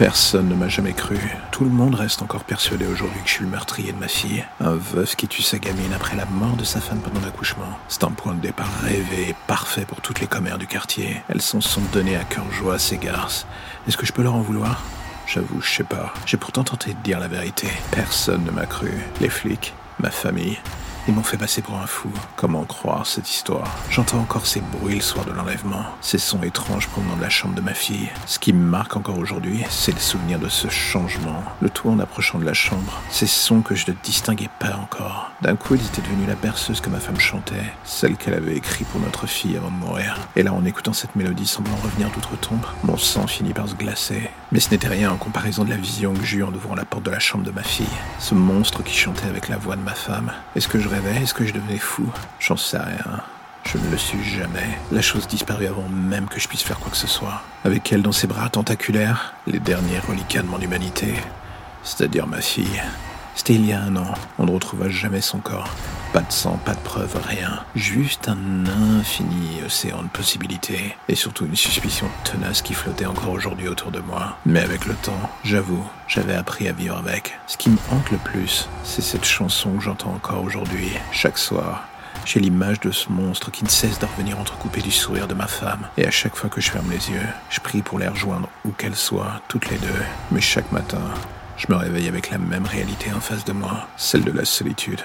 Personne ne m'a jamais cru. Tout le monde reste encore persuadé aujourd'hui que je suis le meurtrier de ma fille. Un veuf qui tue sa gamine après la mort de sa femme pendant l'accouchement. C'est un point de départ rêvé parfait pour toutes les commères du quartier. Elles s'en sont données à cœur joie à ces garces. Est-ce que je peux leur en vouloir? J'avoue, je sais pas. J'ai pourtant tenté de dire la vérité. Personne ne m'a cru. Les flics, ma famille, ils m'ont fait passer pour un fou. Comment croire cette histoire? J'entends encore ces bruits le soir de l'enlèvement, ces sons étranges provenant de la chambre de ma fille. Ce qui me marque encore aujourd'hui, c'est le souvenir de ce changement. Le tout en approchant de la chambre. Ces sons que je ne distinguais pas encore. D'un coup, ils étaient devenus la berceuse que ma femme chantait, celle qu'elle avait écrite pour notre fille avant de mourir. Et là, en écoutant cette mélodie semblant revenir d'outre-tombe, mon sang finit par se glacer. Mais ce n'était rien en comparaison de la vision que j'eus en ouvrant la porte de la chambre de ma fille. Ce monstre qui chantait avec la voix de ma femme. Est-ce que je rêvais? Est-ce que je devenais fou? J'en sais rien. Je ne le suis jamais. La chose disparut avant même que je puisse faire quoi que ce soit. Avec elle dans ses bras tentaculaires, les derniers reliquats de mon humanité. C'est-à-dire ma fille. C'était il y a un an. On ne retrouva jamais son corps. Pas de sang, pas de preuve, rien. Juste un infini océan de possibilités. Et surtout une suspicion tenace qui flottait encore aujourd'hui autour de moi. Mais avec le temps, j'avoue, j'avais appris à vivre avec. Ce qui me hante le plus, c'est cette chanson que j'entends encore aujourd'hui, chaque soir. J'ai l'image de ce monstre qui ne cesse de revenir entrecoupé du sourire de ma femme. Et à chaque fois que je ferme les yeux, je prie pour les rejoindre où qu'elles soient, toutes les deux. Mais chaque matin, je me réveille avec la même réalité en face de moi, celle de la solitude.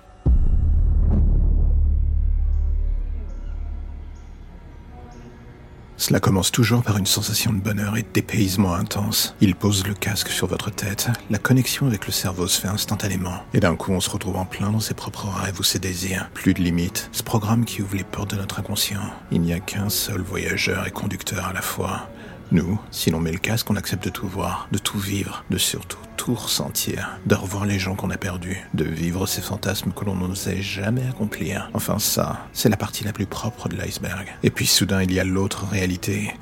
Cela commence toujours par une sensation de bonheur et de dépaysement intense. Il pose le casque sur votre tête, la connexion avec le cerveau se fait instantanément. Et d'un coup, on se retrouve en plein dans ses propres rêves ou ses désirs. Plus de limites. Ce programme qui ouvre les portes de notre inconscient. Il n'y a qu'un seul voyageur et conducteur à la fois. Nous, si l'on met le casque, on accepte de tout voir, de tout vivre, de surtout ressentir, de revoir les gens qu'on a perdus, de vivre ces fantasmes que l'on n'osait jamais accomplir. Enfin ça, c'est la partie la plus propre de l'iceberg. Et puis soudain, il y a l'autre réalité,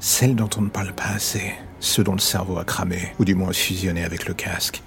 celle dont on ne parle pas assez, ceux dont le cerveau a cramé, ou du moins fusionné avec le casque.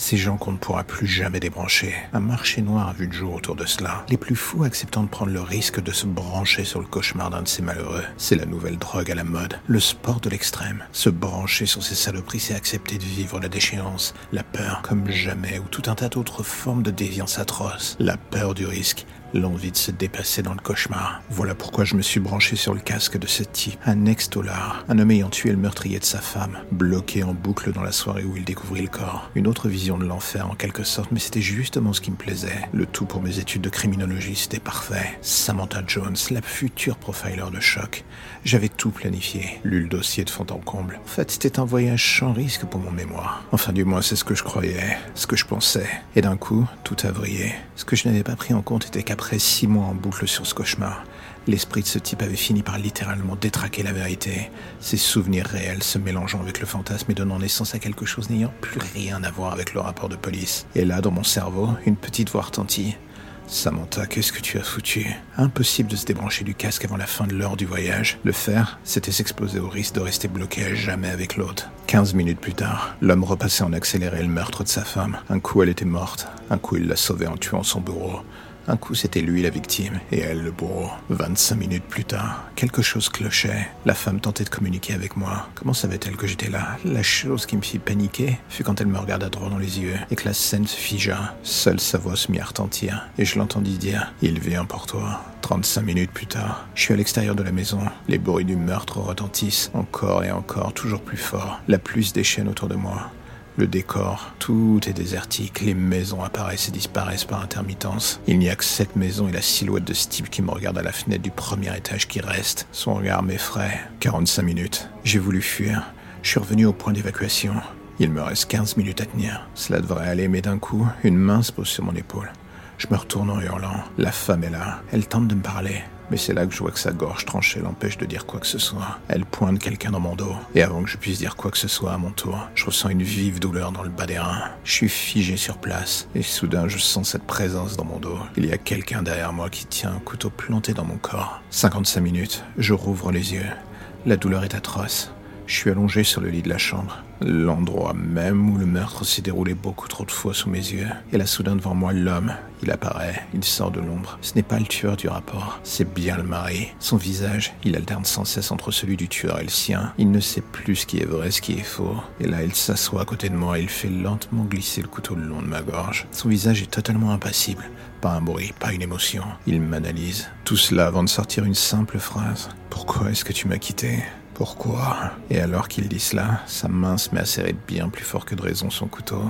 Ces gens qu'on ne pourra plus jamais débrancher. Un marché noir a vu le jour autour de cela. Les plus fous acceptant de prendre le risque de se brancher sur le cauchemar d'un de ces malheureux. C'est la nouvelle drogue à la mode. Le sport de l'extrême. Se brancher sur ces saloperies, c'est accepter de vivre la déchéance, la peur comme jamais, ou tout un tas d'autres formes de déviance atroce. La peur du risque, L'envie de se dépasser dans le cauchemar. Voilà pourquoi je me suis branché sur le casque de ce type. Un ex-dollar. Un homme ayant tué le meurtrier de sa femme. Bloqué en boucle dans la soirée où il découvrit le corps. Une autre vision de l'enfer en quelque sorte, mais c'était justement ce qui me plaisait. Le tout pour mes études de criminologie, c'était parfait. Samantha Jones, la future profiler de choc. J'avais tout planifié. Lu le dossier de fond en comble. En fait, c'était un voyage sans risque pour mon mémoire. Enfin, du moins, c'est ce que je croyais. Ce que je pensais. Et d'un coup, tout a vrillé. Ce que je n'avais pas pris en compte était qu'après après six mois en boucle sur ce cauchemar, l'esprit de ce type avait fini par littéralement détraquer la vérité, ses souvenirs réels se mélangeant avec le fantasme et donnant naissance à quelque chose n'ayant plus rien à voir avec le rapport de police. Et là, dans mon cerveau, une petite voix retentit. Samantha, qu'est-ce que tu as foutu? Impossible de se débrancher du casque avant la fin de l'heure du voyage. Le faire, c'était s'exposer au risque de rester bloqué à jamais avec l'autre. Quinze minutes plus tard, l'homme repassait en accéléré le meurtre de sa femme. Un coup, elle était morte. Un coup, il l'a sauvée en tuant son bourreau. Un coup, c'était lui la victime et elle le bourreau. 25 minutes plus tard, quelque chose clochait. La femme tentait de communiquer avec moi. Comment savait-elle que j'étais là? La chose qui me fit paniquer fut quand elle me regarda droit dans les yeux et que la scène se figea. Seule sa voix se mit à retentir et je l'entendis dire Il vient pour toi. 35 minutes plus tard, je suis à l'extérieur de la maison. Les bruits du meurtre retentissent encore et encore, toujours plus fort. La pluie se déchaîne autour de moi. Le décor, tout est désertique, les maisons apparaissent et disparaissent par intermittence. Il n'y a que cette maison et la silhouette de Steve qui me regarde à la fenêtre du premier étage qui reste. Son regard m'effraie. 45 minutes. J'ai voulu fuir. Je suis revenu au point d'évacuation. Il me reste 15 minutes à tenir. Cela devrait aller, mais d'un coup, une main se pose sur mon épaule. Je me retourne en hurlant. La femme est là. Elle tente de me parler. Mais c'est là que je vois que sa gorge tranchée l'empêche de dire quoi que ce soit. Elle pointe quelqu'un dans mon dos. Et avant que je puisse dire quoi que ce soit à mon tour, je ressens une vive douleur dans le bas des reins. Je suis figé sur place. Et soudain, je sens cette présence dans mon dos. Il y a quelqu'un derrière moi qui tient un couteau planté dans mon corps. 55 minutes. Je rouvre les yeux. La douleur est atroce. Je suis allongé sur le lit de la chambre, l'endroit même où le meurtre s'est déroulé beaucoup trop de fois sous mes yeux. Et là, soudain, devant moi, l'homme. Il apparaît, il sort de l'ombre. Ce n'est pas le tueur du rapport, c'est bien le mari. Son visage, il alterne sans cesse entre celui du tueur et le sien. Il ne sait plus ce qui est vrai, ce qui est faux. Et là, il s'assoit à côté de moi et il fait lentement glisser le couteau le long de ma gorge. Son visage est totalement impassible. Pas un bruit, pas une émotion. Il m'analyse. Tout cela avant de sortir une simple phrase. Pourquoi est-ce que tu m'as quitté? Pourquoi? Et alors qu'il dit cela, sa main se met à serrer bien plus fort que de raison son couteau.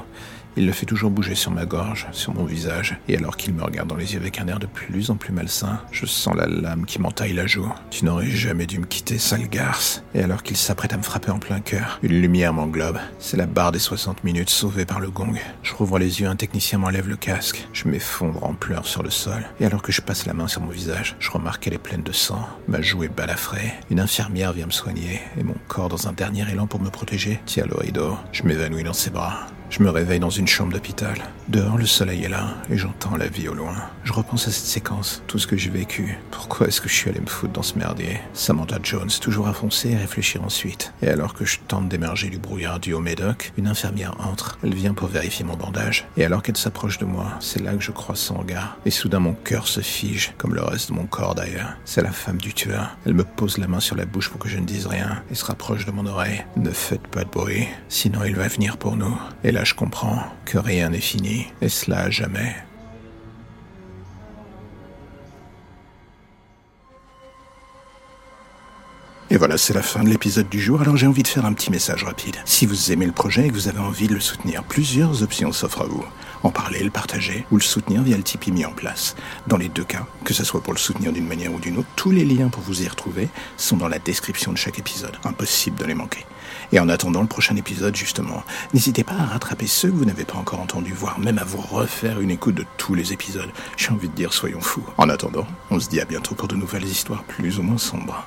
Il le fait toujours bouger sur ma gorge, sur mon visage, et alors qu'il me regarde dans les yeux avec un air de plus en plus malsain, je sens la lame qui m'entaille la joue. Tu n'aurais jamais dû me quitter, sale garce. Et alors qu'il s'apprête à me frapper en plein cœur, une lumière m'englobe. C'est la barre des 60 minutes sauvée par le gong. Je rouvre les yeux, un technicien m'enlève le casque. Je m'effondre en pleurs sur le sol. Et alors que je passe la main sur mon visage, je remarque qu'elle est pleine de sang. Ma joue est balafrée. Une infirmière vient me soigner, et mon corps, dans un dernier élan pour me protéger, tient le rideau. Je m'évanouis dans ses bras. Je me réveille dans une chambre d'hôpital. Dehors, le soleil est là et j'entends la vie au loin. Je repense à cette séquence, tout ce que j'ai vécu. Pourquoi est-ce que je suis allé me foutre dans ce merdier? Samantha Jones, toujours à foncer et réfléchir ensuite. Et alors que je tente d'émerger du brouillard du haut médoc, une infirmière entre. Elle vient pour vérifier mon bandage. Et alors qu'elle s'approche de moi, c'est là que je croise son regard. Et soudain, mon cœur se fige, comme le reste de mon corps d'ailleurs. C'est la femme du tueur. Elle me pose la main sur la bouche pour que je ne dise rien et se rapproche de mon oreille. Ne faites pas de bruit, sinon il va venir pour nous. Et je comprends que rien n'est fini, et cela à jamais. Et voilà, c'est la fin de l'épisode du jour, alors j'ai envie de faire un petit message rapide. Si vous aimez le projet et que vous avez envie de le soutenir, plusieurs options s'offrent à vous. En parler, le partager ou le soutenir via le Tipeee mis en place. Dans les deux cas, que ce soit pour le soutenir d'une manière ou d'une autre, tous les liens pour vous y retrouver sont dans la description de chaque épisode. Impossible de les manquer. Et en attendant le prochain épisode, justement, n'hésitez pas à rattraper ceux que vous n'avez pas encore entendus, voire même à vous refaire une écoute de tous les épisodes. J'ai envie de dire, soyons fous. En attendant, on se dit à bientôt pour de nouvelles histoires plus ou moins sombres.